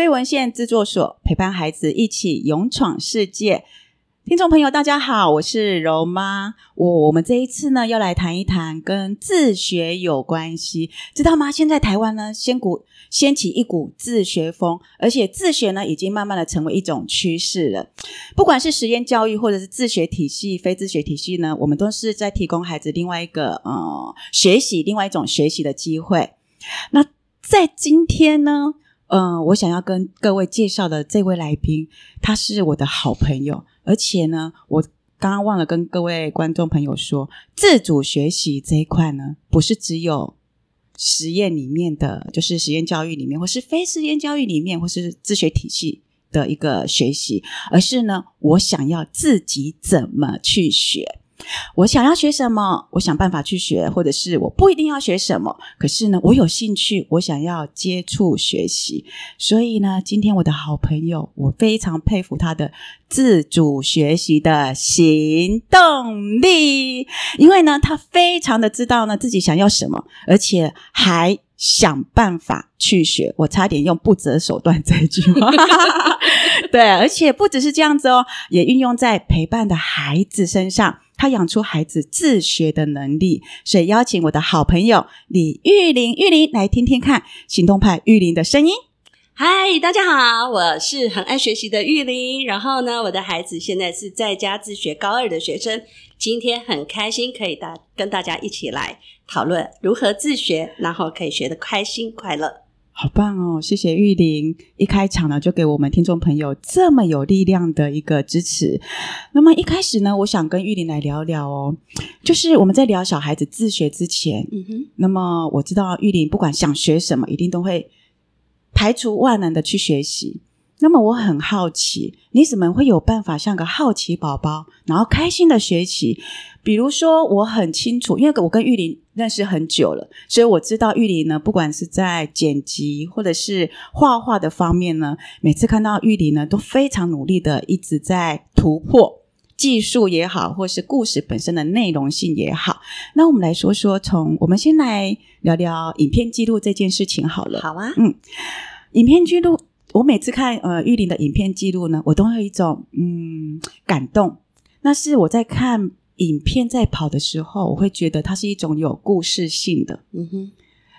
非文献制作所，陪伴孩子一起勇闯世界。听众朋友，大家好，我是柔妈。我我们这一次呢，要来谈一谈跟自学有关系，知道吗？现在台湾呢，掀股掀起一股自学风，而且自学呢，已经慢慢的成为一种趋势了。不管是实验教育，或者是自学体系、非自学体系呢，我们都是在提供孩子另外一个呃学习，另外一种学习的机会。那在今天呢，嗯、我想要跟各位介绍的这位来宾，他是我的好朋友。而且呢，我刚刚忘了跟各位观众朋友说，自主学习这一块呢，不是只有实验里面的，就是实验教育里面，或是非实验教育里面，或是自学体系的一个学习，而是呢，我想要自己怎么去学。我想要学什么，我想办法去学，或者是我不一定要学什么，可是呢，我有兴趣，我想要接触学习。所以呢，今天我的好朋友，我非常佩服他的自主学习的行动力，因为呢，他非常的知道呢自己想要什么，而且还想办法去学。我差点用不择手段这一句话。对，而且不只是这样子哦，也运用在陪伴的孩子身上。他养出孩子自学的能力，所以邀请我的好朋友李玉玲，玉玲来听听看行动派玉玲的声音。嗨，大家好，我是很爱学习的玉玲。然后呢，我的孩子现在是在家自学高二的学生。今天很开心可以大跟大家一起来讨论如何自学，然后可以学得开心快乐。好棒哦！谢谢玉玲，一开场呢就给我们听众朋友这么有力量的一个支持。那么一开始呢，我想跟玉玲来聊聊哦，就是我们在聊小孩子自学之前，嗯哼，那么我知道玉玲不管想学什么，一定都会排除万难的去学习。那么我很好奇，你怎么会有办法像个好奇宝宝，然后开心的学习？比如说，我很清楚，因为我跟玉林认识很久了，所以我知道玉林呢，不管是在剪辑或者是画画的方面呢，每次看到玉林呢，都非常努力的一直在突破技术也好，或是故事本身的内容性也好。那我们来说说，从我们先来聊聊影片记录这件事情好了。好啊，嗯，影片记录。我每次看呃玉林的影片记录呢，我都会有一种嗯感动。那是我在看影片在跑的时候，我会觉得它是一种有故事性的。嗯哼，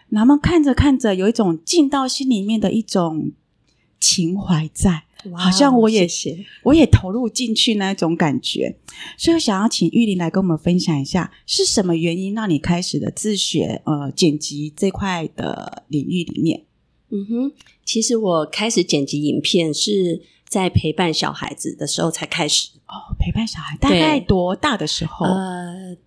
那么看着看着，有一种进到心里面的一种情怀在，哇好像我也谢谢我也投入进去那一种感觉。所以我想要请玉林来跟我们分享一下，是什么原因让你开始的自学呃剪辑这块的领域里面？嗯哼，其实我开始剪辑影片是在陪伴小孩子的时候才开始哦。陪伴小孩大概多大的时候？呃，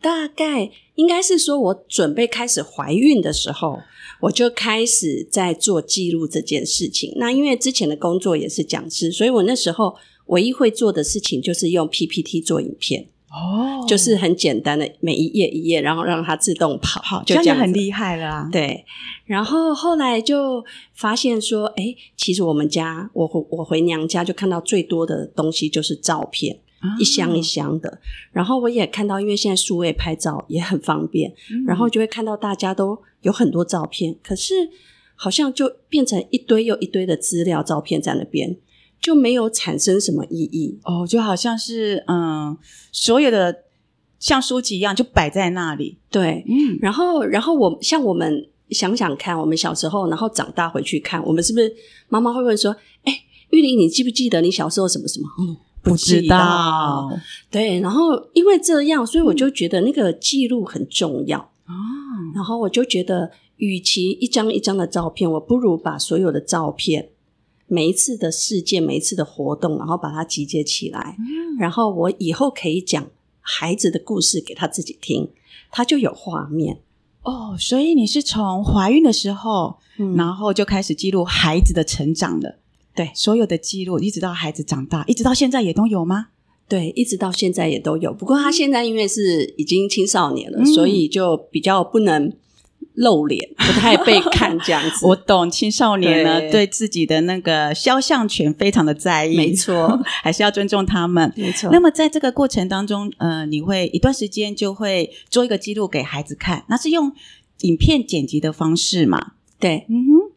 大概应该是说我准备开始怀孕的时候，我就开始在做记录这件事情。那因为之前的工作也是讲师，所以我那时候唯一会做的事情就是用 PPT 做影片。哦，就是很简单的，每一页一页，然后让它自动跑，好，就这样，很厉害了啊。对，然后后来就发现说，哎，其实我们家，我回我回娘家就看到最多的东西就是照片，啊、一箱一箱的。然后我也看到，因为现在数位拍照也很方便，嗯、然后就会看到大家都有很多照片，可是好像就变成一堆又一堆的资料照片在那边。就没有产生什么意义哦，就好像是嗯，所有的像书籍一样就摆在那里。对，嗯，然后，然后我像我们想想看，我们小时候，然后长大回去看，我们是不是妈妈会问说：“哎，玉玲，你记不记得你小时候什么什么？”嗯，不知道。对，然后因为这样，所以我就觉得那个记录很重要哦。然后我就觉得，与其一张一张的照片，我不如把所有的照片。每一次的事件，每一次的活动，然后把它集结起来，嗯、然后我以后可以讲孩子的故事给他自己听，他就有画面哦。所以你是从怀孕的时候，嗯、然后就开始记录孩子的成长了。对，所有的记录一直到孩子长大，一直到现在也都有吗？对，一直到现在也都有。不过他现在因为是已经青少年了，嗯、所以就比较不能。露脸 不太被看这样子，我懂青少年呢对，对自己的那个肖像权非常的在意，没错，还是要尊重他们，没错。那么在这个过程当中，呃，你会一段时间就会做一个记录给孩子看，那是用影片剪辑的方式嘛？对，嗯哼。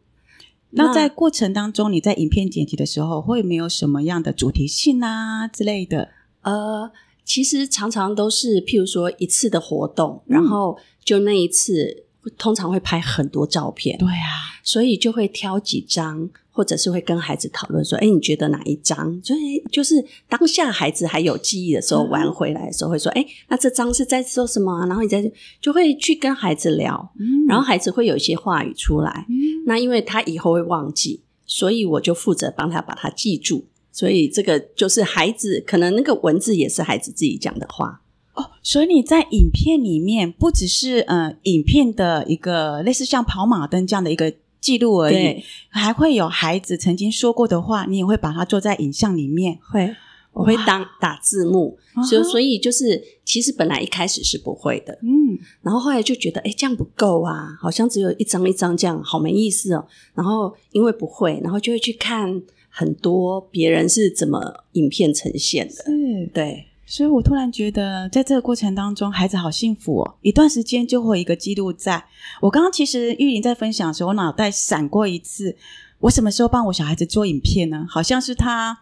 那在过程当中，你在影片剪辑的时候，会没有什么样的主题性啊之类的？呃，其实常常都是譬如说一次的活动，嗯、然后就那一次，通常会拍很多照片。对啊，所以就会挑几张。或者是会跟孩子讨论说：“哎，你觉得哪一张？所以就是当下孩子还有记忆的时候，玩回来的时候会说：‘哎，那这张是在说什么啊？’然后你在就会去跟孩子聊，然后孩子会有一些话语出来。那因为他以后会忘记，所以我就负责帮他把它记住。所以这个就是孩子可能那个文字也是孩子自己讲的话哦。所以你在影片里面不只是呃影片的一个类似像跑马灯这样的一个。”记录而已，还会有孩子曾经说过的话，你也会把它做在影像里面。会，我会当打字幕，所以所以就是其实本来一开始是不会的，嗯，然后后来就觉得，哎，这样不够啊，好像只有一张一张这样，好没意思哦。然后因为不会，然后就会去看很多别人是怎么影片呈现的，是对。所以我突然觉得，在这个过程当中，孩子好幸福哦。一段时间就会有一个记录在。我刚刚其实玉玲在分享的时候，我脑袋闪过一次：我什么时候帮我小孩子做影片呢？好像是他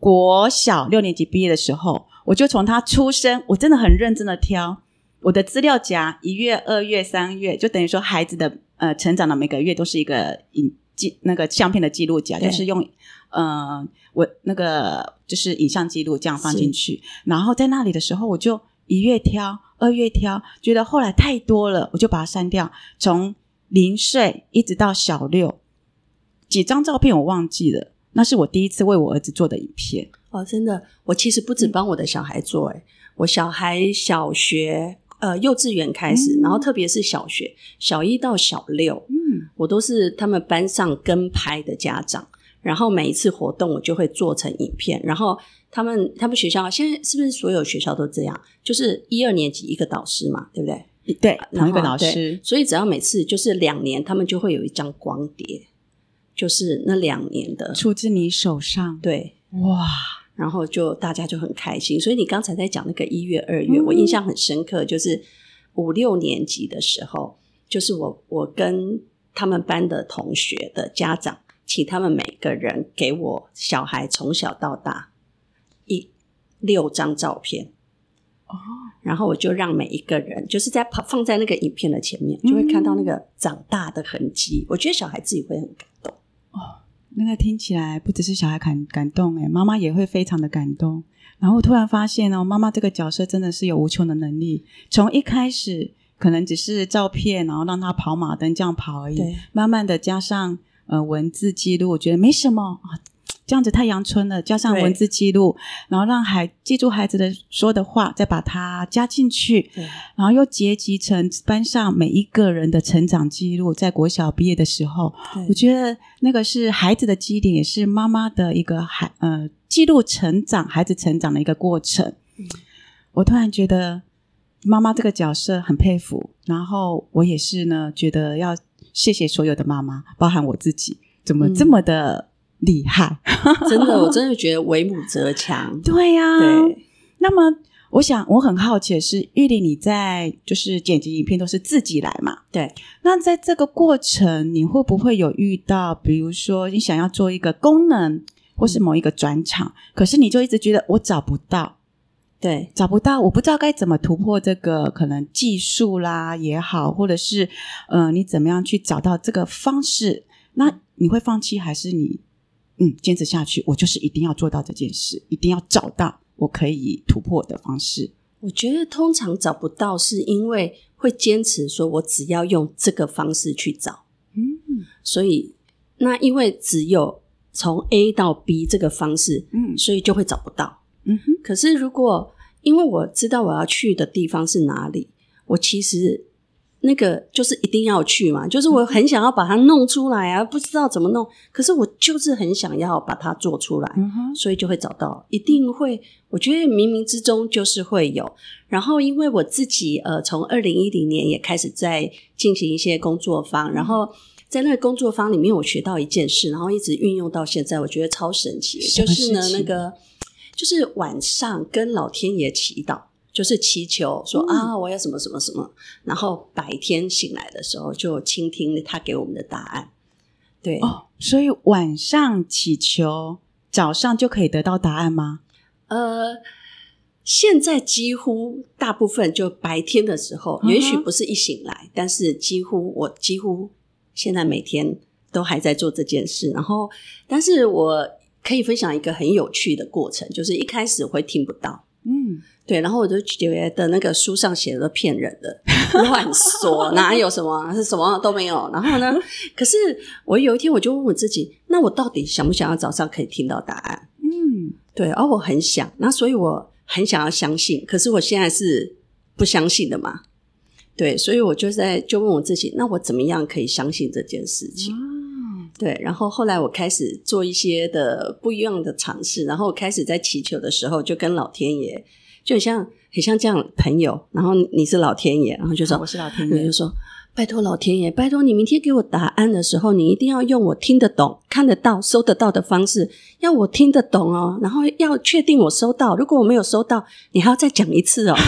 国小六年级毕业的时候，我就从他出生，我真的很认真的挑我的资料夹，一月、二月、三月，就等于说孩子的呃成长的每个月都是一个影记那个相片的记录夹，就是用嗯。呃我那个就是影像记录这样放进去，然后在那里的时候，我就一月挑，二月挑，觉得后来太多了，我就把它删掉。从零岁一直到小六，几张照片我忘记了，那是我第一次为我儿子做的影片。哦，真的，我其实不止帮我的小孩做，诶，我小孩小学呃幼稚园开始，嗯、然后特别是小学小一到小六，嗯，我都是他们班上跟拍的家长。然后每一次活动，我就会做成影片。然后他们他们学校现在是不是所有学校都这样？就是一二年级一个导师嘛，对不对？对，同一个老师。所以只要每次就是两年，他们就会有一张光碟，就是那两年的出自你手上。对，哇！然后就大家就很开心。所以你刚才在讲那个一月、二月，嗯、我印象很深刻，就是五六年级的时候，就是我我跟他们班的同学的家长。请他们每个人给我小孩从小到大一六张照片哦，然后我就让每一个人就是在放在那个影片的前面，就会看到那个长大的痕迹。嗯、我觉得小孩自己会很感动哦。那个听起来不只是小孩感感动，诶，妈妈也会非常的感动。然后突然发现哦，妈妈这个角色真的是有无穷的能力。从一开始可能只是照片，然后让他跑马灯这样跑而已，慢慢的加上。呃，文字记录我觉得没什么啊，这样子太阳村了。加上文字记录，然后让孩记住孩子的说的话，再把它加进去，然后又结集成班上每一个人的成长记录。在国小毕业的时候，我觉得那个是孩子的基点，也是妈妈的一个孩呃记录成长孩子成长的一个过程。嗯、我突然觉得妈妈这个角色很佩服，然后我也是呢，觉得要。谢谢所有的妈妈，包含我自己，怎么这么的厉害？嗯、真的，我真的觉得为母则强。对呀、啊，对。那么，我想我很好奇的是，玉玲你在就是剪辑影片都是自己来嘛？对。那在这个过程，你会不会有遇到，比如说你想要做一个功能，或是某一个转场，嗯、可是你就一直觉得我找不到。对，找不到，我不知道该怎么突破这个可能技术啦也好，或者是嗯、呃，你怎么样去找到这个方式？那你会放弃，还是你嗯坚持下去？我就是一定要做到这件事，一定要找到我可以突破的方式。我觉得通常找不到，是因为会坚持说我只要用这个方式去找，嗯，所以那因为只有从 A 到 B 这个方式，嗯，所以就会找不到。嗯哼，可是如果因为我知道我要去的地方是哪里，我其实那个就是一定要去嘛，就是我很想要把它弄出来啊，不知道怎么弄，可是我就是很想要把它做出来，嗯，所以就会找到，一定会，我觉得冥冥之中就是会有。然后因为我自己呃，从二零一零年也开始在进行一些工作坊，然后在那个工作坊里面，我学到一件事，然后一直运用到现在，我觉得超神奇，就是呢那个。就是晚上跟老天爷祈祷，就是祈求说、嗯、啊，我要什么什么什么，然后白天醒来的时候就倾听他给我们的答案。对哦，所以晚上祈求，早上就可以得到答案吗？呃，现在几乎大部分就白天的时候，也许不是一醒来，但是几乎我几乎现在每天都还在做这件事。然后，但是我可以分享一个很有趣的过程，就是一开始会听不到，嗯。对，然后我就觉得那个书上写的都骗人的，乱说，哪有什么是什么都没有。然后呢，可是我有一天我就问我自己，那我到底想不想要早上可以听到答案？嗯，对，而我很想，那所以我很想要相信，可是我现在是不相信的嘛。对，所以我就在就问我自己，那我怎么样可以相信这件事情？嗯，对，然后后来我开始做一些的不一样的尝试，然后我开始在祈求的时候，就跟老天爷。就很像很像这样朋友，然后你是老天爷，然后就说、啊、我是老天爷，就说拜托老天爷，拜托你明天给我答案的时候，你一定要用我听得懂、看得到、收得到的方式，要我听得懂哦，然后要确定我收到，如果我没有收到，你还要再讲一次哦。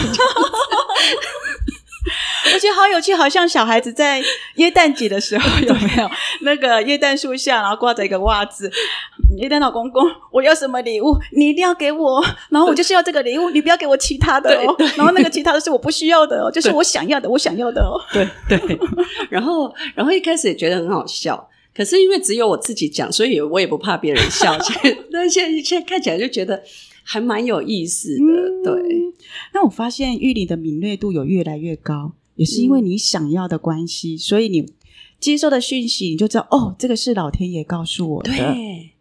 我觉得好有趣，好像小孩子在耶诞节的时候 有没有那个耶诞树下，然后挂着一个袜子。耶诞老公公，我要什么礼物？你一定要给我。然后我就是要这个礼物，你不要给我其他的哦。然后那个其他的是我不需要的哦，就是我想要的，我想要的哦。对对。然后，然后一开始也觉得很好笑，可是因为只有我自己讲，所以我也不怕别人笑。但现在现在看起来就觉得还蛮有意思的。嗯、对。那我发现玉玲的敏锐度有越来越高。也是因为你想要的关系，嗯、所以你接受的讯息，你就知道哦，这个是老天爷告诉我的。对，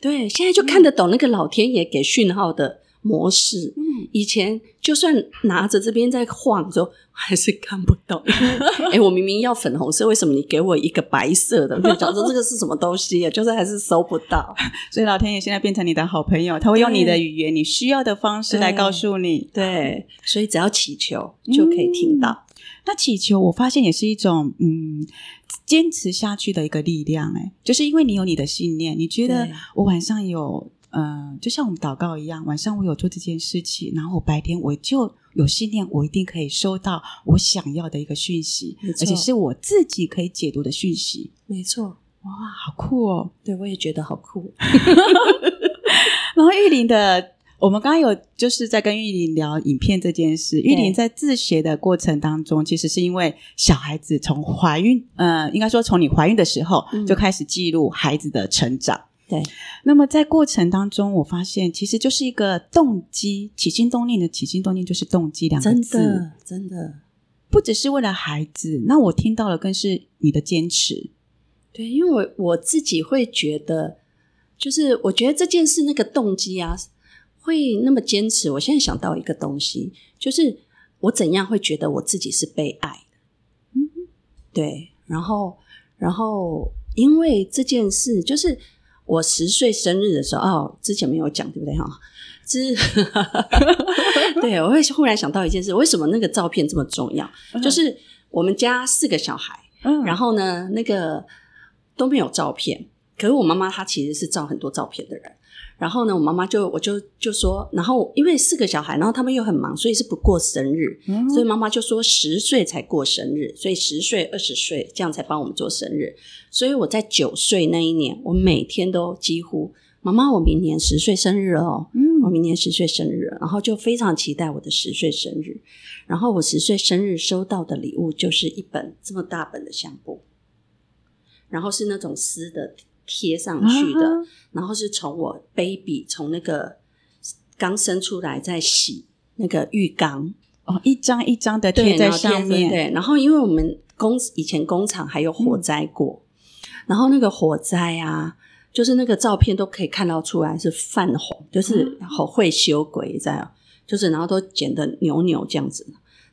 对，现在就看得懂那个老天爷给讯号的模式。嗯，以前就算拿着这边在晃着，还是看不懂。哎，我明明要粉红色，为什么你给我一个白色的？就 讲说这个是什么东西？啊就是还是收不到。所以老天爷现在变成你的好朋友，他会用你的语言，你需要的方式来告诉你。对，对，所以只要祈求就可以听到。嗯那祈求，我发现也是一种嗯，坚持下去的一个力量。诶，就是因为你有你的信念，你觉得我晚上有呃，就像我们祷告一样，晚上我有做这件事情，然后我白天我就有信念，我一定可以收到我想要的一个讯息，而且是我自己可以解读的讯息。没错，哇，好酷哦！对，我也觉得好酷。然后玉玲的。我们刚刚有就是在跟玉玲聊影片这件事。玉玲在自学的过程当中，其实是因为小孩子从怀孕，呃，应该说从你怀孕的时候就开始记录孩子的成长。对。那么在过程当中，我发现其实就是一个动机，起心动念的起心动念就是动机两个字，真的，真的不只是为了孩子。那我听到了，更是你的坚持。对，因为我我自己会觉得，就是我觉得这件事那个动机啊。会那么坚持？我现在想到一个东西，就是我怎样会觉得我自己是被爱的？嗯，对。然后，然后，因为这件事，就是我十岁生日的时候，哦，之前没有讲，对不对？哈，之，对，我会忽然想到一件事，为什么那个照片这么重要？嗯、就是我们家四个小孩，嗯，然后呢，那个都没有照片，可是我妈妈她其实是照很多照片的人。然后呢，我妈妈就我就就说，然后因为四个小孩，然后他们又很忙，所以是不过生日，嗯、所以妈妈就说十岁才过生日，所以十岁、二十岁这样才帮我们做生日。所以我在九岁那一年，我每天都几乎妈妈，我明年十岁生日了哦，嗯，我明年十岁生日了，然后就非常期待我的十岁生日。然后我十岁生日收到的礼物就是一本这么大本的相簿，然后是那种丝的。贴上去的，啊、然后是从我 baby 从那个刚生出来在洗那个浴缸哦，一张一张的贴在上面。对，然后因为我们工以前工厂还有火灾过，嗯、然后那个火灾啊，就是那个照片都可以看到出来是泛红，就是好会修鬼这样，就是然后都剪得扭扭这样子，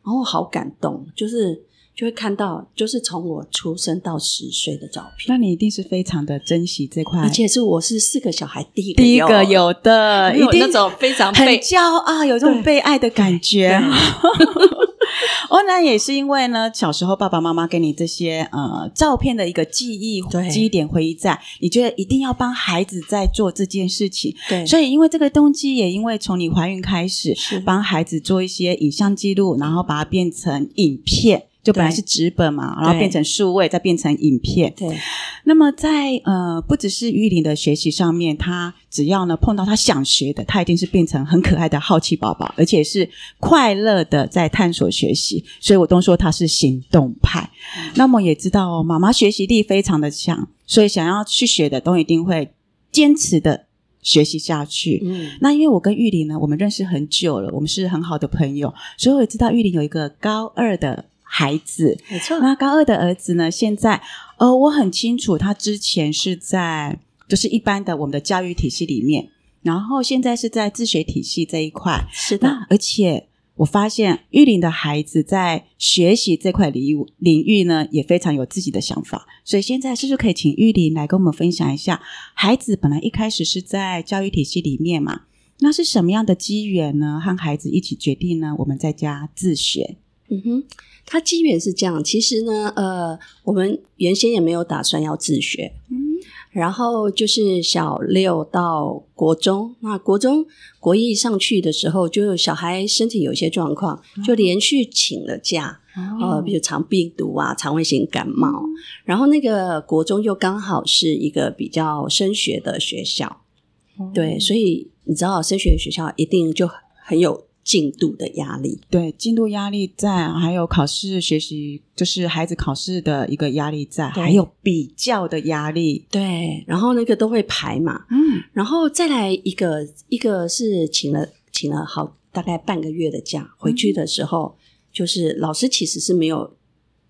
然后好感动，就是。就会看到，就是从我出生到十岁的照片。那你一定是非常的珍惜这块，而且是我是四个小孩第一个第一个有的，一定那种非常很骄傲，有这种被爱的感觉。哦，那也是因为呢，小时候爸爸妈妈给你这些呃照片的一个记忆、对记忆点、回忆在，你觉得一定要帮孩子在做这件事情。对，所以因为这个动机，也因为从你怀孕开始，是帮孩子做一些影像记录，然后把它变成影片。就本来是纸本嘛，然后变成数位，再变成影片。对。那么在呃，不只是玉玲的学习上面，他只要呢碰到他想学的，他一定是变成很可爱的好奇宝宝，而且是快乐的在探索学习。所以我都说他是行动派。嗯、那么也知道哦，妈妈学习力非常的强，所以想要去学的都一定会坚持的。学习下去。嗯，那因为我跟玉玲呢，我们认识很久了，我们是很好的朋友，所以我也知道玉玲有一个高二的孩子。没错，那高二的儿子呢，现在呃，我很清楚，他之前是在就是一般的我们的教育体系里面，然后现在是在自学体系这一块。是的，而且。我发现玉林的孩子在学习这块领域领域呢，也非常有自己的想法。所以现在是不是可以请玉林来跟我们分享一下？孩子本来一开始是在教育体系里面嘛，那是什么样的机缘呢？和孩子一起决定呢？我们在家自学。嗯哼，他机缘是这样。其实呢，呃，我们原先也没有打算要自学。嗯。然后就是小六到国中，那国中国一上去的时候，就小孩身体有一些状况，就连续请了假，哦、呃，比如肠病毒啊、肠胃型感冒，然后那个国中又刚好是一个比较升学的学校，对，所以你知道升学的学校一定就很有。进度的压力，对，进度压力在，还有考试学习，就是孩子考试的一个压力在，还有比较的压力，对，然后那个都会排嘛，嗯，然后再来一个，一个是请了请了好大概半个月的假，回去的时候，嗯、就是老师其实是没有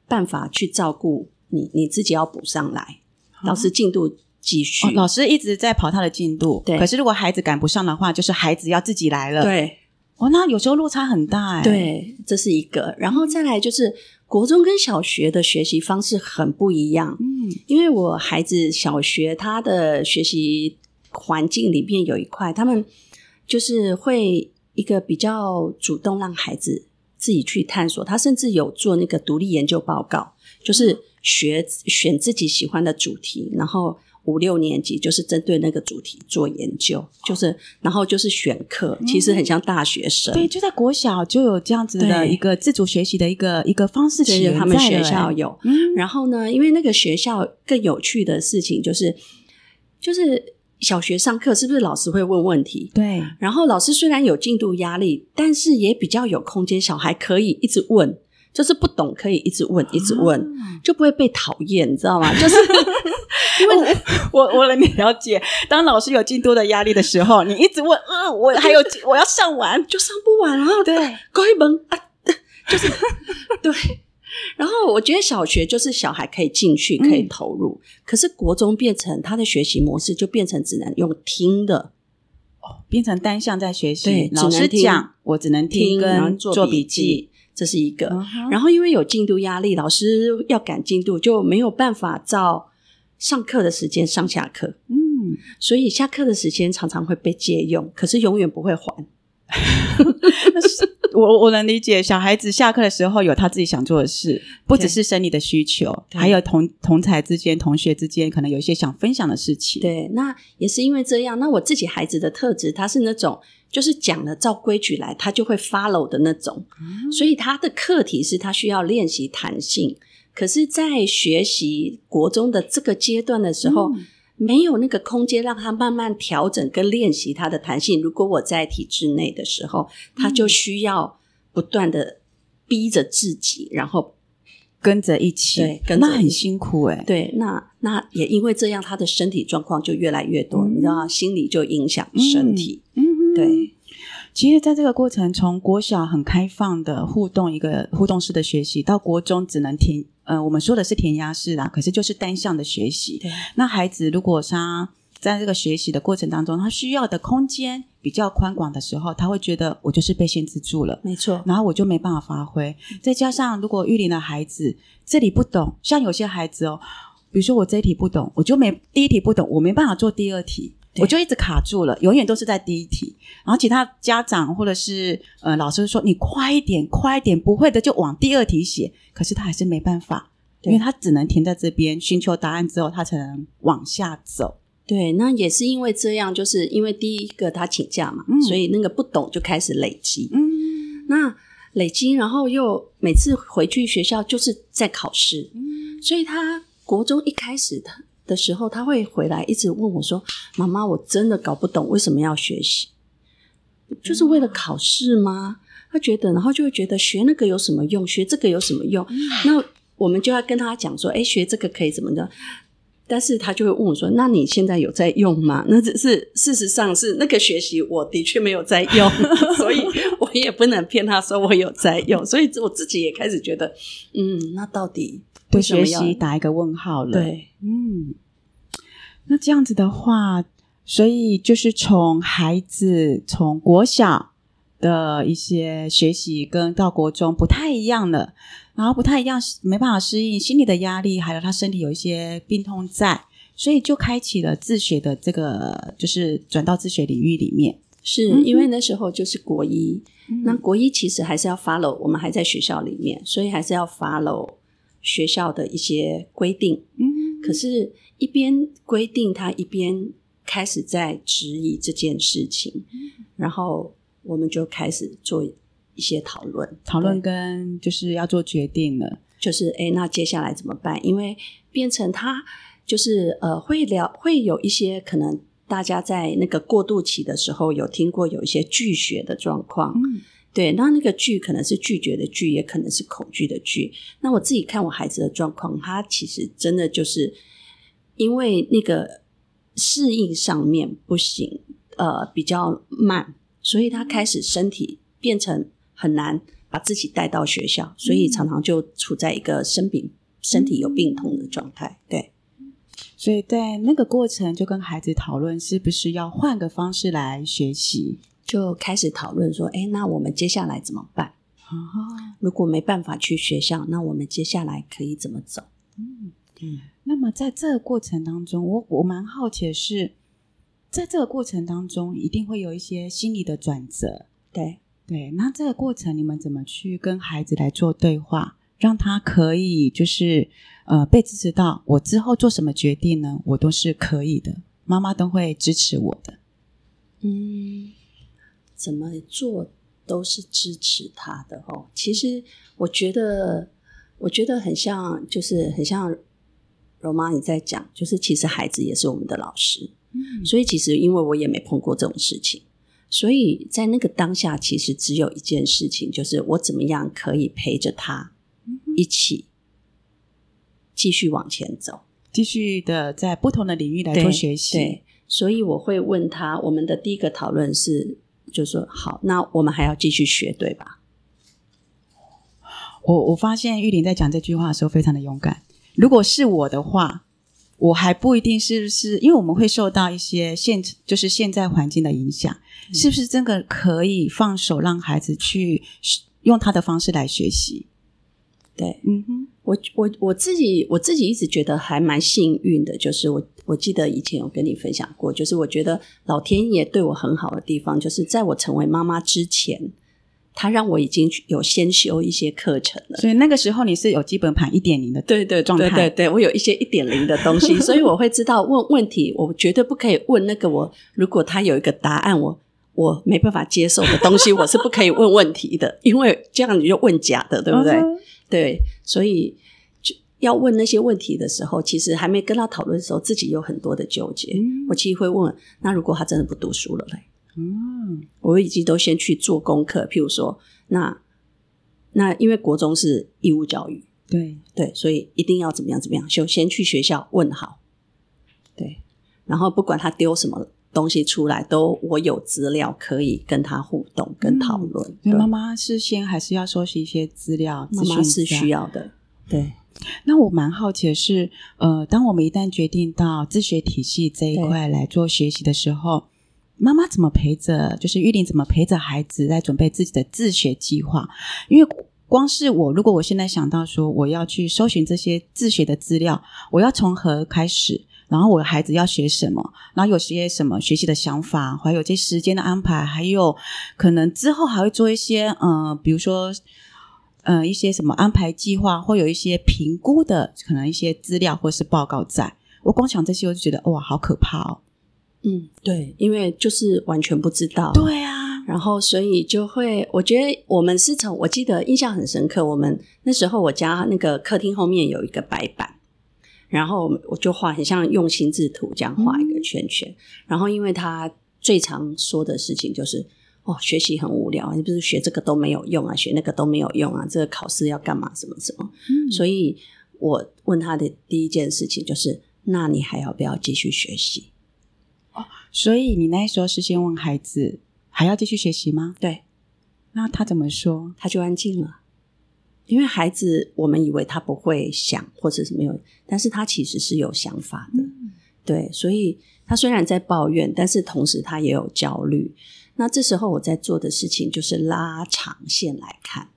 办法去照顾你，你自己要补上来，嗯、老师进度继续、哦，老师一直在跑他的进度，对，可是如果孩子赶不上的话，就是孩子要自己来了，对。哦，那有时候落差很大哎。对，这是一个。然后再来就是国中跟小学的学习方式很不一样。嗯，因为我孩子小学他的学习环境里面有一块，他们就是会一个比较主动让孩子自己去探索。他甚至有做那个独立研究报告，就是学选自己喜欢的主题，然后。五六年级就是针对那个主题做研究，就是然后就是选课，其实很像大学生。嗯、对，就在国小就有这样子的一个自主学习的一个一个方式，其实他们学校有。嗯、然后呢，因为那个学校更有趣的事情就是，就是小学上课是不是老师会问问题？对。然后老师虽然有进度压力，但是也比较有空间，小孩可以一直问，就是不懂可以一直问，一直问，啊、就不会被讨厌，你知道吗？就是。因为我我能了解，当老师有进度的压力的时候，你一直问，嗯，我还有我要上完就上不完了，对，关一门啊，就是对。然后我觉得小学就是小孩可以进去，可以投入，嗯、可是国中变成他的学习模式就变成只能用听的，哦，变成单向在学习，对，老师讲我只能听跟做笔记，这是一个。然后因为有进度压力，老师要赶进度，就没有办法照。上课的时间上下课，嗯，所以下课的时间常常会被借用，可是永远不会还。我我能理解，小孩子下课的时候有他自己想做的事，不只是生理的需求，对还有同同才之间、同学之间，可能有一些想分享的事情。对，那也是因为这样。那我自己孩子的特质，他是那种就是讲了照规矩来，他就会 follow 的那种，嗯、所以他的课题是他需要练习弹性。可是，在学习国中的这个阶段的时候，嗯、没有那个空间让他慢慢调整跟练习他的弹性。如果我在体制内的时候，他就需要不断的逼着自己，然后跟着一起，对，跟着那很辛苦诶。对，那那也因为这样，他的身体状况就越来越多，嗯、你知道，心理就影响身体。嗯，嗯对。其实，在这个过程，从国小很开放的互动，一个互动式的学习，到国中只能填，呃，我们说的是填鸭式啦，可是就是单向的学习。对，那孩子如果他在这个学习的过程当中，他需要的空间比较宽广的时候，他会觉得我就是被限制住了，没错，然后我就没办法发挥。再加上，如果育龄的孩子这里不懂，像有些孩子哦，比如说我这一题不懂，我就没第一题不懂，我没办法做第二题。对我就一直卡住了，永远都是在第一题。然后其他家长或者是呃老师说：“你快一点，快一点，不会的就往第二题写。”可是他还是没办法，因为他只能停在这边寻求答案之后，他才能往下走。对，那也是因为这样，就是因为第一个他请假嘛，嗯、所以那个不懂就开始累积。嗯，那累积，然后又每次回去学校就是在考试，嗯，所以他国中一开始的的时候，他会回来一直问我说：“妈妈，我真的搞不懂为什么要学习，就是为了考试吗？”他觉得，然后就会觉得学那个有什么用？学这个有什么用？嗯、那我们就要跟他讲说：“诶，学这个可以怎么的？”但是他就会问我说：“那你现在有在用吗？”那只是事实上是那个学习，我的确没有在用，所以我也不能骗他说我有在用。所以我自己也开始觉得，嗯，那到底对学习打一个问号了？对，嗯，那这样子的话，所以就是从孩子从国小的一些学习跟到国中不太一样了。然后不太一样，没办法适应心理的压力，还有他身体有一些病痛在，所以就开启了自学的这个，就是转到自学领域里面。是、嗯、因为那时候就是国一，嗯、那国一其实还是要 follow，我们还在学校里面，所以还是要 follow 学校的一些规定。嗯，可是，一边规定，他一边开始在质疑这件事情，嗯、然后我们就开始做。一些讨论，讨论跟就是要做决定了，就是哎，那接下来怎么办？因为变成他就是呃，会聊，会有一些可能大家在那个过渡期的时候有听过有一些拒学的状况，嗯，对，那那个拒可能是拒绝的拒，也可能是恐惧的拒。那我自己看我孩子的状况，他其实真的就是因为那个适应上面不行，呃，比较慢，所以他开始身体变成。很难把自己带到学校，所以常常就处在一个生病、身体有病痛的状态。对，所以在那个过程就跟孩子讨论，是不是要换个方式来学习？就开始讨论说：“哎，那我们接下来怎么办？哦，如果没办法去学校，那我们接下来可以怎么走？”嗯嗯。那么在这个过程当中，我我蛮好奇的是，在这个过程当中，一定会有一些心理的转折。对。对，那这个过程你们怎么去跟孩子来做对话，让他可以就是呃被支持到，我之后做什么决定呢？我都是可以的，妈妈都会支持我的。嗯，怎么做都是支持他的哦。其实我觉得，我觉得很像，就是很像柔妈你在讲，就是其实孩子也是我们的老师。嗯，所以其实因为我也没碰过这种事情。所以在那个当下，其实只有一件事情，就是我怎么样可以陪着他一起继续往前走，继续的在不同的领域来做学习。所以我会问他，我们的第一个讨论是，就说好，那我们还要继续学，对吧？我我发现玉玲在讲这句话的时候非常的勇敢。如果是我的话。我还不一定是不是，因为我们会受到一些现就是现在环境的影响，嗯、是不是真的可以放手让孩子去用他的方式来学习？对，嗯哼，我我我自己我自己一直觉得还蛮幸运的，就是我我记得以前有跟你分享过，就是我觉得老天爷对我很好的地方，就是在我成为妈妈之前。他让我已经有先修一些课程了，所以那个时候你是有基本盘一点零的对对状态，对对对，我有一些一点零的东西，所以我会知道问问题，我绝对不可以问那个我如果他有一个答案我我没办法接受的东西，我是不可以问问题的，因为这样你就问假的，对不对？Uh huh. 对，所以就要问那些问题的时候，其实还没跟他讨论的时候，自己有很多的纠结。嗯、我其实会问，那如果他真的不读书了嘞？嗯，我已经都先去做功课，譬如说，那那因为国中是义务教育，对。对，所以一定要怎么样怎么样，就先去学校问好，对，然后不管他丢什么东西出来，都我有资料可以跟他互动跟讨论。嗯、对，妈妈事先还是要收集一些资料，妈妈是需要的。对，那我蛮好奇的是，呃，当我们一旦决定到自学体系这一块来做学习的时候。妈妈怎么陪着？就是玉玲怎么陪着孩子在准备自己的自学计划？因为光是我，如果我现在想到说我要去搜寻这些自学的资料，我要从何开始？然后我的孩子要学什么？然后有些什么学习的想法？还有这些时间的安排？还有可能之后还会做一些，嗯、呃，比如说，嗯、呃，一些什么安排计划，或有一些评估的可能一些资料或是报告在。我光想这些，我就觉得哇，好可怕哦。嗯，对，因为就是完全不知道。对啊，然后所以就会，我觉得我们是从我记得印象很深刻，我们那时候我家那个客厅后面有一个白板，然后我就画很像用心制图这样画一个圈圈，嗯、然后因为他最常说的事情就是哦，学习很无聊，你不是学这个都没有用啊，学那个都没有用啊，这个考试要干嘛什么什么，嗯、所以我问他的第一件事情就是，那你还要不要继续学习？哦，所以你那时候是先问孩子还要继续学习吗？对，那他怎么说？他就安静了。因为孩子，我们以为他不会想，或者是没有，但是他其实是有想法的。嗯、对，所以他虽然在抱怨，但是同时他也有焦虑。那这时候我在做的事情就是拉长线来看，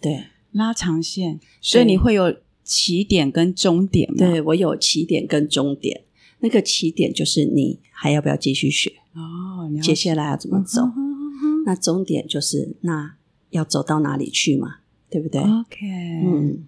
对，拉长线。所以你会有起点跟终点吗？对，我有起点跟终点。那个起点就是你还要不要继续学？哦，接下来要怎么走？嗯、那终点就是那要走到哪里去嘛？对不对？OK，嗯，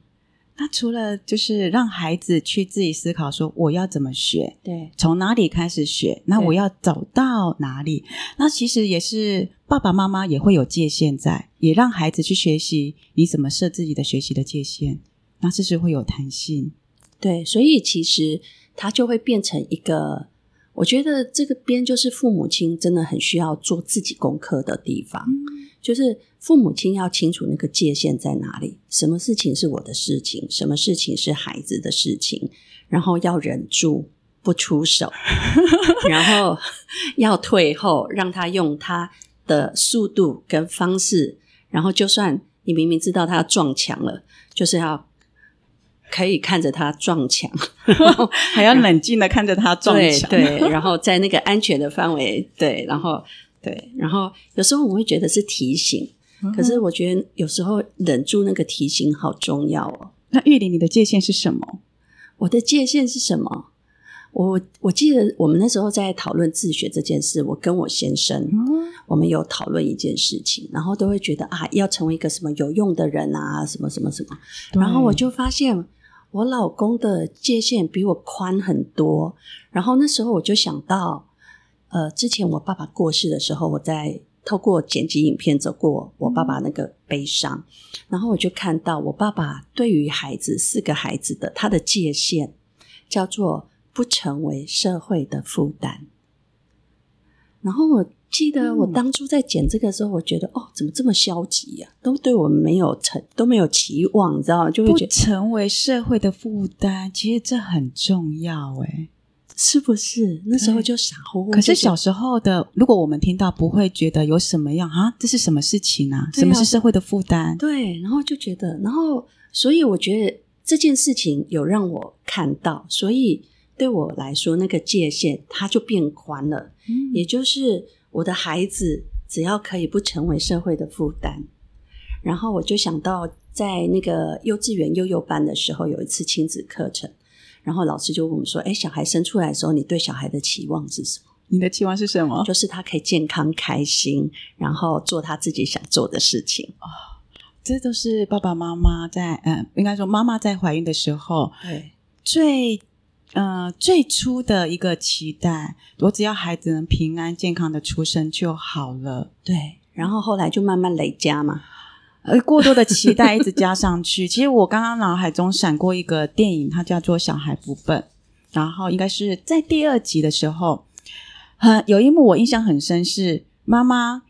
那除了就是让孩子去自己思考说我要怎么学，对，从哪里开始学？那我要走到哪里？那其实也是爸爸妈妈也会有界限在，也让孩子去学习你怎么设自己的学习的界限，那这是会有弹性。对，所以其实。它就会变成一个，我觉得这个边就是父母亲真的很需要做自己功课的地方，嗯、就是父母亲要清楚那个界限在哪里，什么事情是我的事情，什么事情是孩子的事情，然后要忍住不出手，然后要退后，让他用他的速度跟方式，然后就算你明明知道他要撞墙了，就是要。可以看着他撞墙，还要冷静的看着他撞墙，对，对，然后在那个安全的范围，对，然后对，然后有时候我会觉得是提醒，嗯、可是我觉得有时候忍住那个提醒好重要哦。那玉玲，你的界限是什么？我的界限是什么？我我记得我们那时候在讨论自学这件事，我跟我先生，嗯、我们有讨论一件事情，然后都会觉得啊，要成为一个什么有用的人啊，什么什么什么，然后我就发现。我老公的界限比我宽很多，然后那时候我就想到，呃，之前我爸爸过世的时候，我在透过剪辑影片走过我爸爸那个悲伤，然后我就看到我爸爸对于孩子四个孩子的他的界限叫做不成为社会的负担，然后我。记得我当初在剪这个时候，我觉得、嗯、哦，怎么这么消极呀、啊？都对我们没有成，都没有期望，你知道吗？就会觉得成为社会的负担，其实这很重要，哎，是不是？那时候就傻乎乎。可是小时候的，如果我们听到，不会觉得有什么样啊？这是什么事情啊？什么是社会的负担？对，然后就觉得，然后所以我觉得这件事情有让我看到，所以对我来说，那个界限它就变宽了，嗯、也就是。我的孩子只要可以不成为社会的负担，然后我就想到在那个幼稚园幼幼班的时候，有一次亲子课程，然后老师就问我们说：“哎，小孩生出来的时候，你对小孩的期望是什么？你的期望是什么？就是他可以健康开心，然后做他自己想做的事情。”哦，这都是爸爸妈妈在嗯，应该说妈妈在怀孕的时候，对最。呃，最初的一个期待，我只要孩子能平安健康的出生就好了。对，然后后来就慢慢累加嘛，而过多的期待一直加上去。其实我刚刚脑海中闪过一个电影，它叫做《小孩不笨》，然后应该是在第二集的时候，很有一幕我印象很深，是妈妈。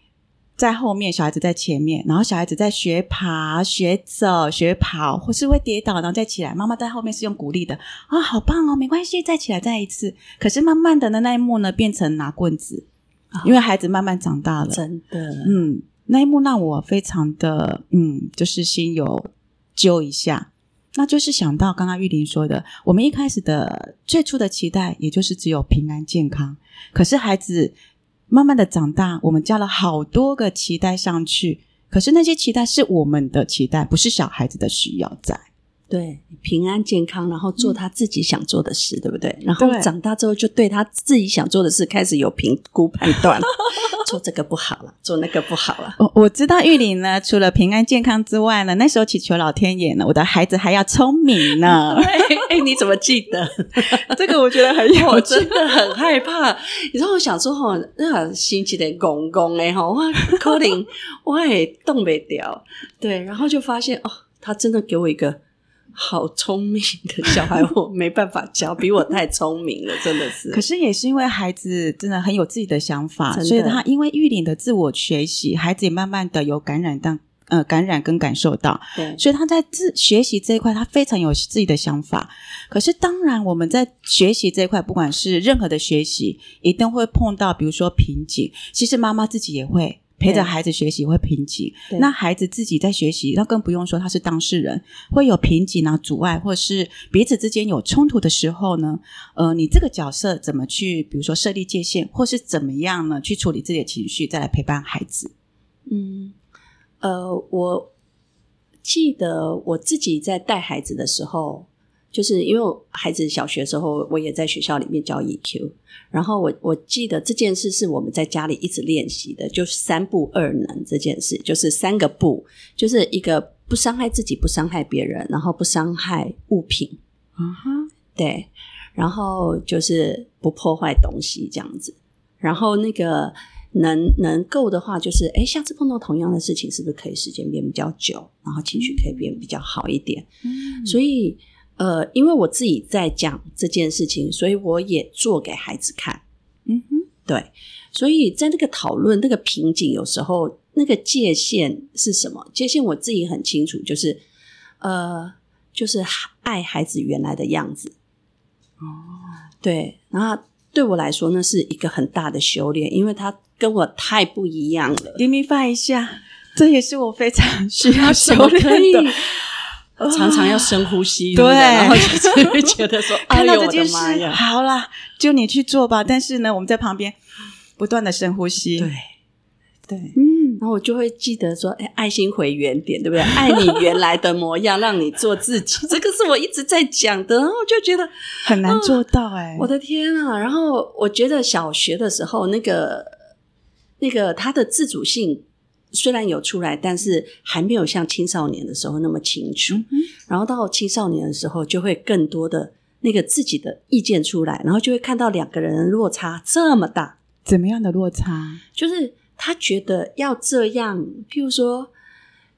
在后面，小孩子在前面，然后小孩子在学爬、学走、学跑，或是会跌倒，然后再起来。妈妈在后面是用鼓励的啊、哦，好棒哦，没关系，再起来，再一次。可是慢慢的呢，那一幕呢，变成拿棍子，哦、因为孩子慢慢长大了。真的，嗯，那一幕让我非常的，嗯，就是心有揪一下。那就是想到刚刚玉玲说的，我们一开始的最初的期待，也就是只有平安健康。可是孩子。慢慢的长大，我们加了好多个期待上去，可是那些期待是我们的期待，不是小孩子的需要在。对，平安健康，然后做他自己想做的事，嗯、对不对？然后长大之后，就对他自己想做的事开始有评估判断。做这个不好了，做那个不好了。我我知道玉玲呢，除了平安健康之外呢，那时候祈求老天爷呢，我的孩子还要聪明呢。哎哎，你怎么记得？这个我觉得很有趣，我真的很害怕。你知道我想说哈，那心情的公公哎哈，我可能我也动不掉。对，然后就发现哦，他真的给我一个。好聪明的小孩，我没办法教，比我太聪明了，真的是。可是也是因为孩子真的很有自己的想法，所以他因为玉玲的自我学习，孩子也慢慢的有感染到，呃，感染跟感受到。对，所以他在自学习这一块，他非常有自己的想法。可是当然，我们在学习这一块，不管是任何的学习，一定会碰到，比如说瓶颈。其实妈妈自己也会。陪着孩子学习会瓶颈，那孩子自己在学习，那更不用说他是当事人，会有瓶颈啊、阻碍，或是彼此之间有冲突的时候呢？呃，你这个角色怎么去，比如说设立界限，或是怎么样呢？去处理自己的情绪，再来陪伴孩子。嗯，呃，我记得我自己在带孩子的时候。就是因为孩子小学时候，我也在学校里面教 EQ，然后我我记得这件事是我们在家里一直练习的，就是三不二能这件事，就是三个不，就是一个不伤害自己，不伤害别人，然后不伤害物品，嗯哼，对，然后就是不破坏东西这样子，然后那个能能够的话，就是哎，下次碰到同样的事情，是不是可以时间变比较久，然后情绪可以变比较好一点？嗯，所以。呃，因为我自己在讲这件事情，所以我也做给孩子看。嗯哼，对，所以在那个讨论那个瓶颈，有时候那个界限是什么？界限我自己很清楚，就是呃，就是爱孩子原来的样子。哦，对，然后对我来说，那是一个很大的修炼，因为他跟我太不一样了。给你发一下，这也是我非常需要 修炼的。常常要深呼吸，对，然后就会觉得说，看到这件事，哎、好啦，就你去做吧。但是呢，我们在旁边不断的深呼吸，对，对，嗯，然后我就会记得说，哎，爱心回原点，对不对？爱你原来的模样，让你做自己，这个是我一直在讲的。然后我就觉得很难做到，哎、哦，我的天啊！然后我觉得小学的时候，那个那个他的自主性。虽然有出来，但是还没有像青少年的时候那么清楚。嗯、然后到青少年的时候，就会更多的那个自己的意见出来，然后就会看到两个人落差这么大。怎么样的落差？就是他觉得要这样，譬如说，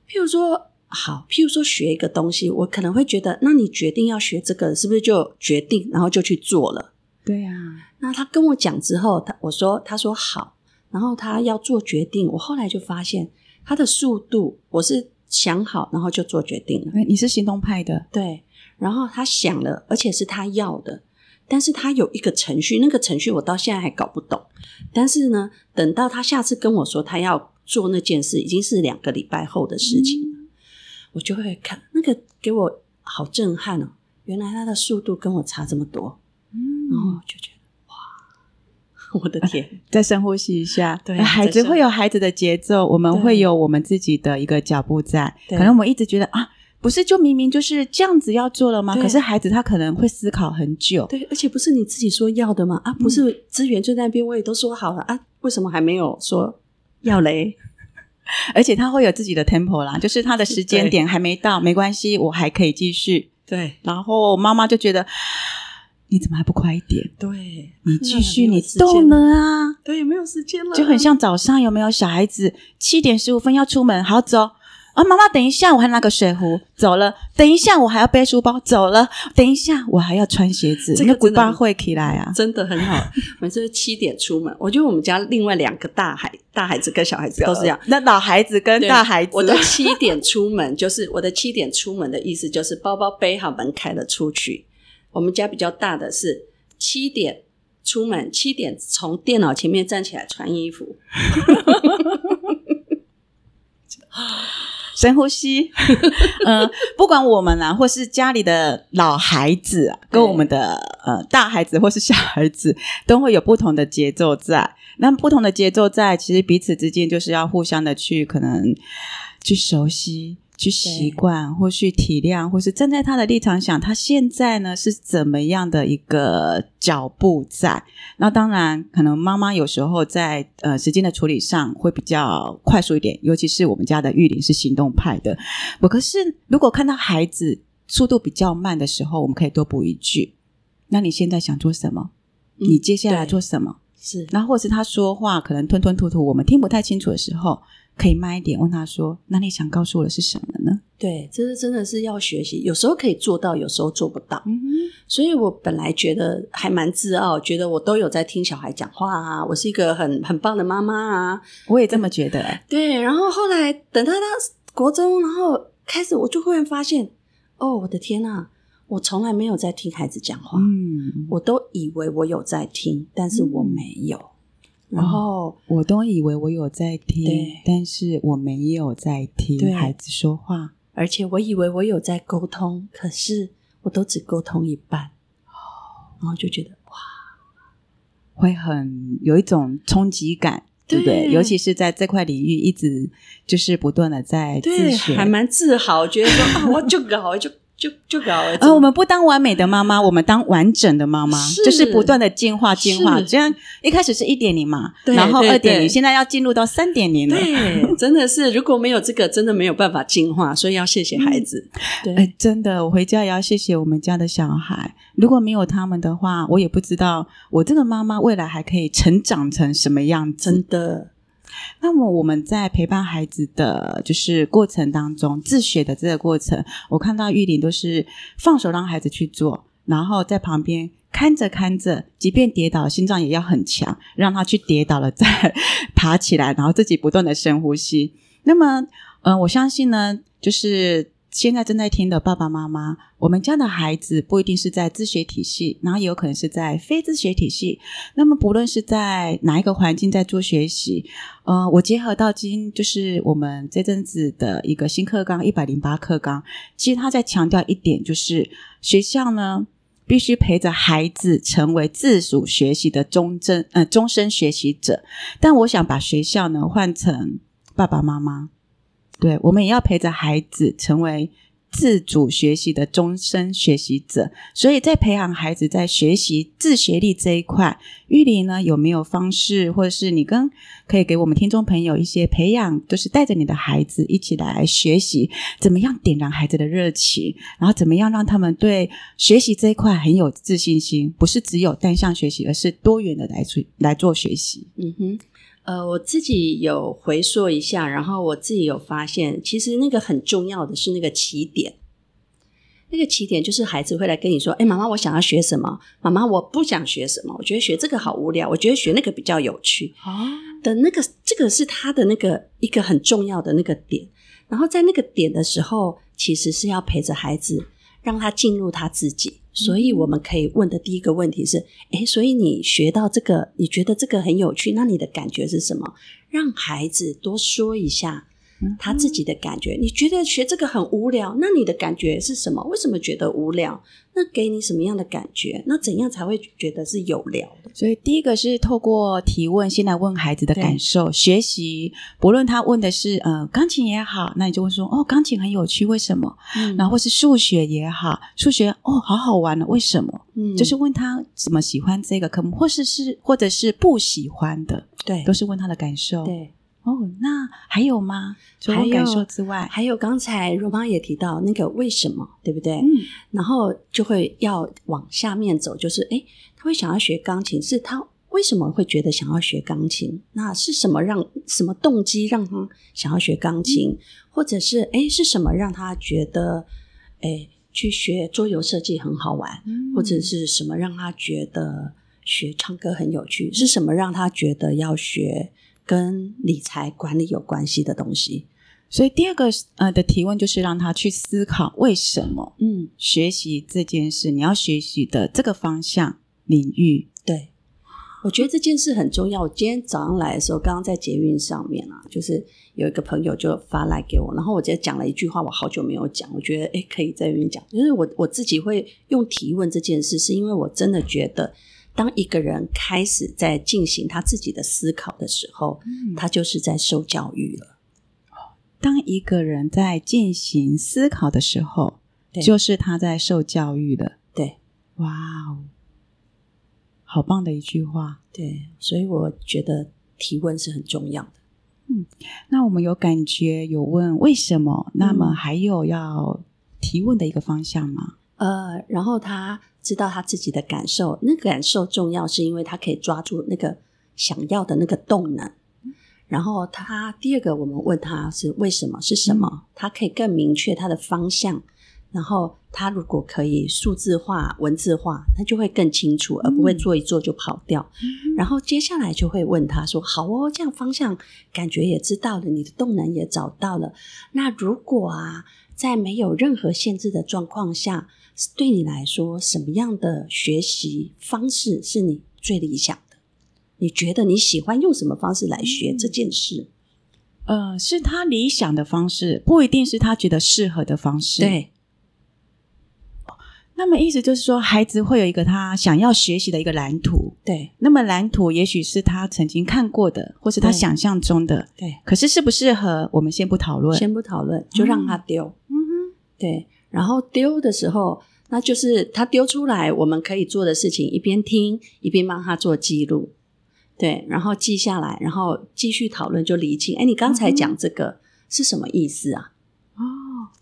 譬如说，好，譬如说学一个东西，我可能会觉得，那你决定要学这个，是不是就决定，然后就去做了？对啊。那他跟我讲之后，他我说，他说好。然后他要做决定，我后来就发现他的速度，我是想好，然后就做决定了。你是行动派的，对。然后他想了，而且是他要的，但是他有一个程序，那个程序我到现在还搞不懂。但是呢，等到他下次跟我说他要做那件事，已经是两个礼拜后的事情了，嗯、我就会看那个给我好震撼哦，原来他的速度跟我差这么多，嗯，然后就觉得。我的天，再深呼吸一下。对，孩子会有孩子的节奏，我们会有我们自己的一个脚步在。可能我们一直觉得啊，不是就明明就是这样子要做了吗？可是孩子他可能会思考很久。对，而且不是你自己说要的吗？啊，不是资源就在那边，我也都说好了啊，为什么还没有说要嘞？而且他会有自己的 tempo 啦，就是他的时间点还没到，没关系，我还可以继续。对，然后妈妈就觉得。你怎么还不快一点？对，你继续，你动了啊！对，没有时间了，就很像早上有没有小孩子七点十五分要出门，好走啊！妈妈，等一下，我还拿个水壶走了。等一下，我还要背书包走了。等一下，我还要穿鞋子。这个古巴会起来啊，真的很好。每次七点出门，我觉得我们家另外两个大孩、大孩子跟小孩子都是这样。那老孩子跟大孩子，我的七点出门就是我的七点出门的意思，就是包包背好，门开了出去。我们家比较大的是七点出门，七点从电脑前面站起来穿衣服，深呼吸。嗯、呃，不管我们啊，或是家里的老孩子、啊，跟我们的呃大孩子或是小孩子，都会有不同的节奏在。那不同的节奏在，其实彼此之间就是要互相的去可能去熟悉。去习惯，或去体谅，或是站在他的立场想，他现在呢是怎么样的一个脚步在？那当然，可能妈妈有时候在呃时间的处理上会比较快速一点，尤其是我们家的玉玲是行动派的。我可是如果看到孩子速度比较慢的时候，我们可以多补一句：“那你现在想做什么？你接下来做什么？”嗯、是，然后或是他说话可能吞吞吐吐，我们听不太清楚的时候。可以慢一点问他说：“那你想告诉我的是什么呢？”对，这是真的是要学习，有时候可以做到，有时候做不到。所以我本来觉得还蛮自傲，觉得我都有在听小孩讲话啊，我是一个很很棒的妈妈啊。我也这么觉得欸。对，然后后来等他到国中，然后开始，我就忽然发现，哦，我的天呐，我从来没有在听孩子讲话。嗯，我都以为我有在听，但是我没有。嗯然后、哦、我都以为我有在听，但是我没有在听孩子说话，而且我以为我有在沟通，可是我都只沟通一半，然后就觉得哇，会很有一种冲击感，对不对？尤其是在这块领域，一直就是不断的在自学，还蛮自豪，觉得说啊，我就搞就。就就搞了，呃，我们不当完美的妈妈，我们当完整的妈妈，是就是不断的进化进化。这样一开始是一点零嘛，然后二点零，现在要进入到三点零了。对，真的是如果没有这个，真的没有办法进化，所以要谢谢孩子。嗯、对、欸，真的，我回家也要谢谢我们家的小孩。如果没有他们的话，我也不知道我这个妈妈未来还可以成长成什么样子。真的。那么我们在陪伴孩子的就是过程当中，自学的这个过程，我看到玉玲都是放手让孩子去做，然后在旁边看着看着，即便跌倒，心脏也要很强，让他去跌倒了 再爬起来，然后自己不断的深呼吸。那么，嗯、我相信呢，就是。现在正在听的爸爸妈妈，我们家的孩子不一定是在自学体系，然后也有可能是在非自学体系。那么，不论是在哪一个环境在做学习，呃，我结合到今就是我们这阵子的一个新课纲一百零八课纲，其实他在强调一点，就是学校呢必须陪着孩子成为自主学习的终身呃终身学习者。但我想把学校呢换成爸爸妈妈。对，我们也要陪着孩子成为自主学习的终身学习者。所以在培养孩子在学习自学力这一块，玉玲呢有没有方式，或者是你跟可以给我们听众朋友一些培养，就是带着你的孩子一起来学习，怎么样点燃孩子的热情，然后怎么样让他们对学习这一块很有自信心，不是只有单向学习，而是多元的来做来做学习。嗯哼。呃，我自己有回溯一下，然后我自己有发现，其实那个很重要的是那个起点。那个起点就是孩子会来跟你说：“哎，妈妈，我想要学什么？妈妈，我不想学什么？我觉得学这个好无聊，我觉得学那个比较有趣。”哦，的那个这个是他的那个一个很重要的那个点。然后在那个点的时候，其实是要陪着孩子，让他进入他自己。所以我们可以问的第一个问题是：诶，所以你学到这个，你觉得这个很有趣，那你的感觉是什么？让孩子多说一下。他自己的感觉，你觉得学这个很无聊，那你的感觉是什么？为什么觉得无聊？那给你什么样的感觉？那怎样才会觉得是有聊的？所以第一个是透过提问，先来问孩子的感受。学习，不论他问的是呃钢琴也好，那你就会说哦，钢琴很有趣，为什么？嗯，然后或是数学也好，数学哦好好玩呢，为什么？嗯，就是问他怎么喜欢这个科目，或是是或者是不喜欢的，对，都是问他的感受。对。哦，那还有吗？除了感受之外，还有刚才荣妈也提到那个为什么，对不对？嗯，然后就会要往下面走，就是诶，他会想要学钢琴，是他为什么会觉得想要学钢琴？那是什么让什么动机让他想要学钢琴？嗯，或者是诶，是什么让他觉得诶去学桌游设计很好玩？嗯，或者是什么让他觉得学唱歌很有趣？是什么让他觉得要学？跟理财管理有关系的东西，所以第二个呃的提问就是让他去思考为什么嗯学习这件事，你要学习的这个方向领域。对，我觉得这件事很重要。我今天早上来的时候，刚刚在捷运上面啊，就是有一个朋友就发来给我，然后我直接讲了一句话，我好久没有讲，我觉得诶可以在这边讲，就是我我自己会用提问这件事，是因为我真的觉得。当一个人开始在进行他自己的思考的时候，嗯、他就是在受教育了。当一个人在进行思考的时候，就是他在受教育的。对，哇哦，好棒的一句话。对，所以我觉得提问是很重要的。嗯，那我们有感觉有问为什么？那么还有要提问的一个方向吗？呃，然后他知道他自己的感受，那个感受重要，是因为他可以抓住那个想要的那个动能。然后他第二个，我们问他是为什么？是什么？嗯、他可以更明确他的方向。然后他如果可以数字化、文字化，他就会更清楚，而不会做一做就跑掉。嗯、然后接下来就会问他说：“好哦，这样方向感觉也知道了，你的动能也找到了。那如果啊，在没有任何限制的状况下，对你来说，什么样的学习方式是你最理想的？你觉得你喜欢用什么方式来学这件事？”呃，是他理想的方式，不一定是他觉得适合的方式。对。那么意思就是说，孩子会有一个他想要学习的一个蓝图。对。那么蓝图也许是他曾经看过的，或是他想象中的。对。可是适不适合，我们先不讨论。先不讨论，就让他丢。嗯哼。对。然后丢的时候，那就是他丢出来，我们可以做的事情，一边听一边帮他做记录。对。然后记下来，然后继续讨论，就厘清。哎，你刚才讲这个是什么意思啊？哦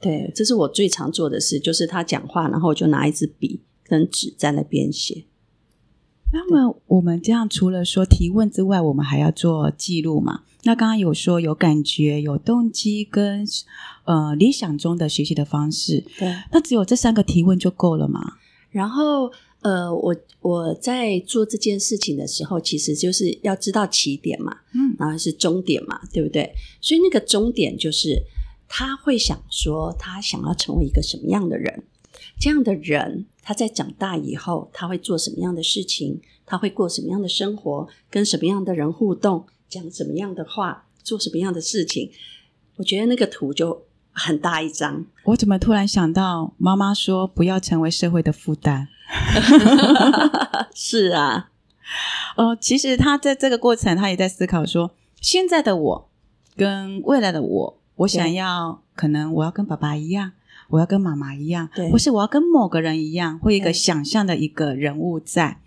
对，这是我最常做的事，就是他讲话，然后我就拿一支笔跟纸在那边写。那么我们这样除了说提问之外，我们还要做记录嘛？那刚刚有说有感觉、有动机跟呃理想中的学习的方式，对，那只有这三个提问就够了嘛？然后呃，我我在做这件事情的时候，其实就是要知道起点嘛，嗯，然后是终点嘛，对不对？所以那个终点就是。他会想说，他想要成为一个什么样的人？这样的人，他在长大以后，他会做什么样的事情？他会过什么样的生活？跟什么样的人互动？讲什么样的话？做什么样的事情？我觉得那个图就很大一张。我怎么突然想到，妈妈说不要成为社会的负担。是啊，哦，其实他在这个过程，他也在思考说，现在的我跟未来的我。我想要，可能我要跟爸爸一样，我要跟妈妈一样，对，或是我要跟某个人一样，会一个想象的一个人物在。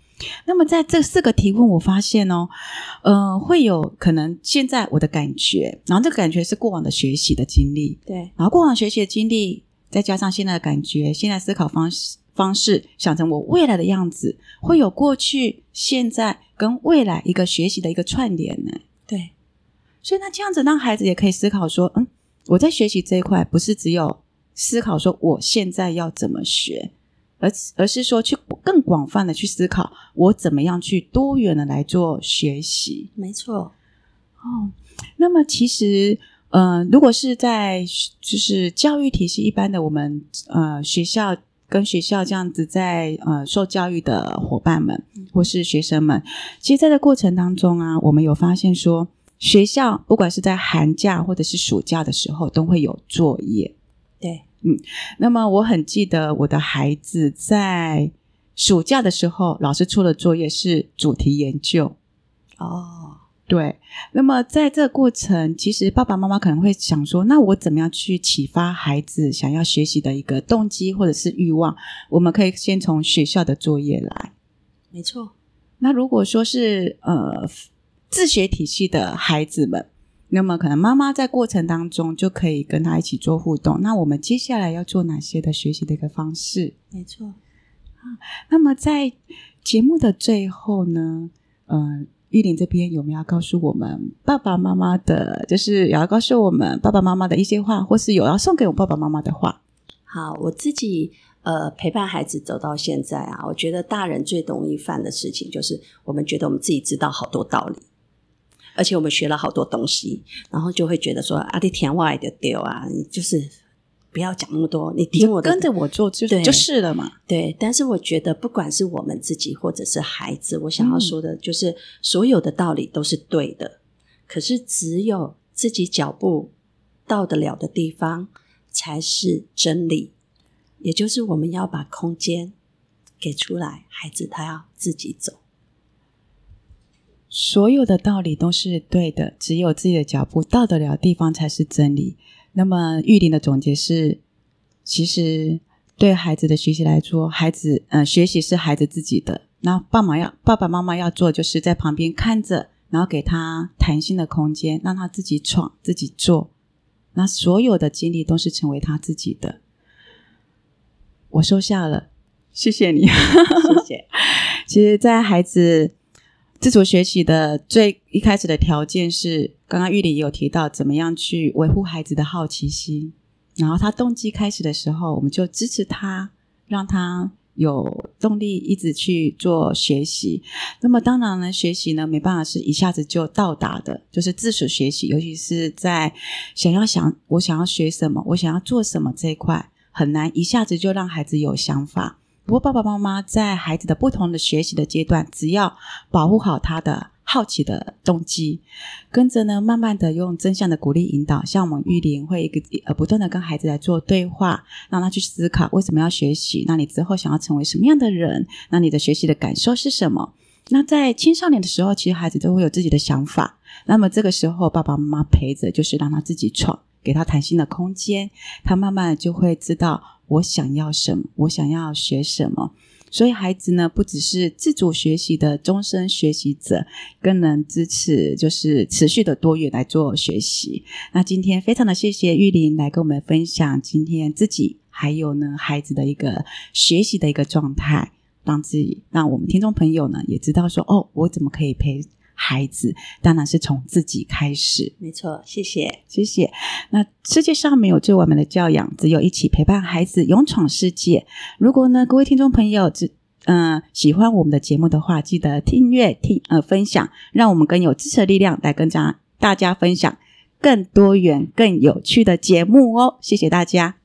那么在这四个提问，我发现哦，呃，会有可能现在我的感觉，然后这个感觉是过往的学习的经历，对，然后过往学习的经历，再加上现在的感觉，现在思考方式方式，想成我未来的样子，会有过去、现在跟未来一个学习的一个串联呢。对，所以那这样子让孩子也可以思考说，嗯。我在学习这一块，不是只有思考说我现在要怎么学，而而是说去更广泛的去思考，我怎么样去多元的来做学习。没错，哦，那么其实，嗯、呃，如果是在就是教育体系一般的，我们呃学校跟学校这样子在呃受教育的伙伴们或是学生们，其实在这过程当中啊，我们有发现说。学校不管是在寒假或者是暑假的时候，都会有作业。对，嗯，那么我很记得我的孩子在暑假的时候，老师出的作业是主题研究。哦，对。那么在这个过程，其实爸爸妈妈可能会想说：那我怎么样去启发孩子想要学习的一个动机或者是欲望？我们可以先从学校的作业来。没错。那如果说是呃。自学体系的孩子们，那么可能妈妈在过程当中就可以跟他一起做互动。那我们接下来要做哪些的学习的一个方式？没错。啊，那么在节目的最后呢，嗯、呃，玉玲这边有没有要告诉我们爸爸妈妈的，就是有要告诉我们爸爸妈妈的一些话，或是有要送给我爸爸妈妈的话？好，我自己呃陪伴孩子走到现在啊，我觉得大人最容易犯的事情就是我们觉得我们自己知道好多道理。而且我们学了好多东西，然后就会觉得说：“啊，你听我的丢啊，你就是不要讲那么多，你听我的，跟着我做就对就是了嘛。”对。但是我觉得，不管是我们自己或者是孩子，我想要说的就是，所有的道理都是对的。嗯、可是，只有自己脚步到得了的地方，才是真理。也就是我们要把空间给出来，孩子他要自己走。所有的道理都是对的，只有自己的脚步到得了地方才是真理。那么玉林的总结是，其实对孩子的学习来说，孩子嗯、呃，学习是孩子自己的。那爸妈要爸爸妈妈要做，就是在旁边看着，然后给他弹性的空间，让他自己闯、自己做。那所有的经历都是成为他自己的。我收下了，谢谢你，谢谢。其实，在孩子自主学习的最一开始的条件是，刚刚玉玲也有提到，怎么样去维护孩子的好奇心。然后他动机开始的时候，我们就支持他，让他有动力一直去做学习。那么当然呢，学习呢没办法是一下子就到达的，就是自主学习，尤其是在想要想我想要学什么，我想要做什么这一块，很难一下子就让孩子有想法。不过爸爸妈妈在孩子的不同的学习的阶段，只要保护好他的。好奇的动机，跟着呢，慢慢的用正向的鼓励引导，像我们玉林会一个呃不断的跟孩子来做对话，让他去思考为什么要学习，那你之后想要成为什么样的人？那你的学习的感受是什么？那在青少年的时候，其实孩子都会有自己的想法，那么这个时候爸爸妈妈陪着，就是让他自己闯，给他弹性的空间，他慢慢就会知道我想要什么，我想要学什么。所以孩子呢，不只是自主学习的终身学习者，更能支持就是持续的多元来做学习。那今天非常的谢谢玉玲来跟我们分享今天自己还有呢孩子的一个学习的一个状态，让自己让我们听众朋友呢也知道说哦，我怎么可以陪。孩子当然是从自己开始，没错。谢谢，谢谢。那世界上没有最完美的教养，只有一起陪伴孩子勇闯世界。如果呢，各位听众朋友只嗯、呃、喜欢我们的节目的话，记得订阅、听呃分享，让我们更有支持的力量来跟大家大家分享更多元、更有趣的节目哦。谢谢大家。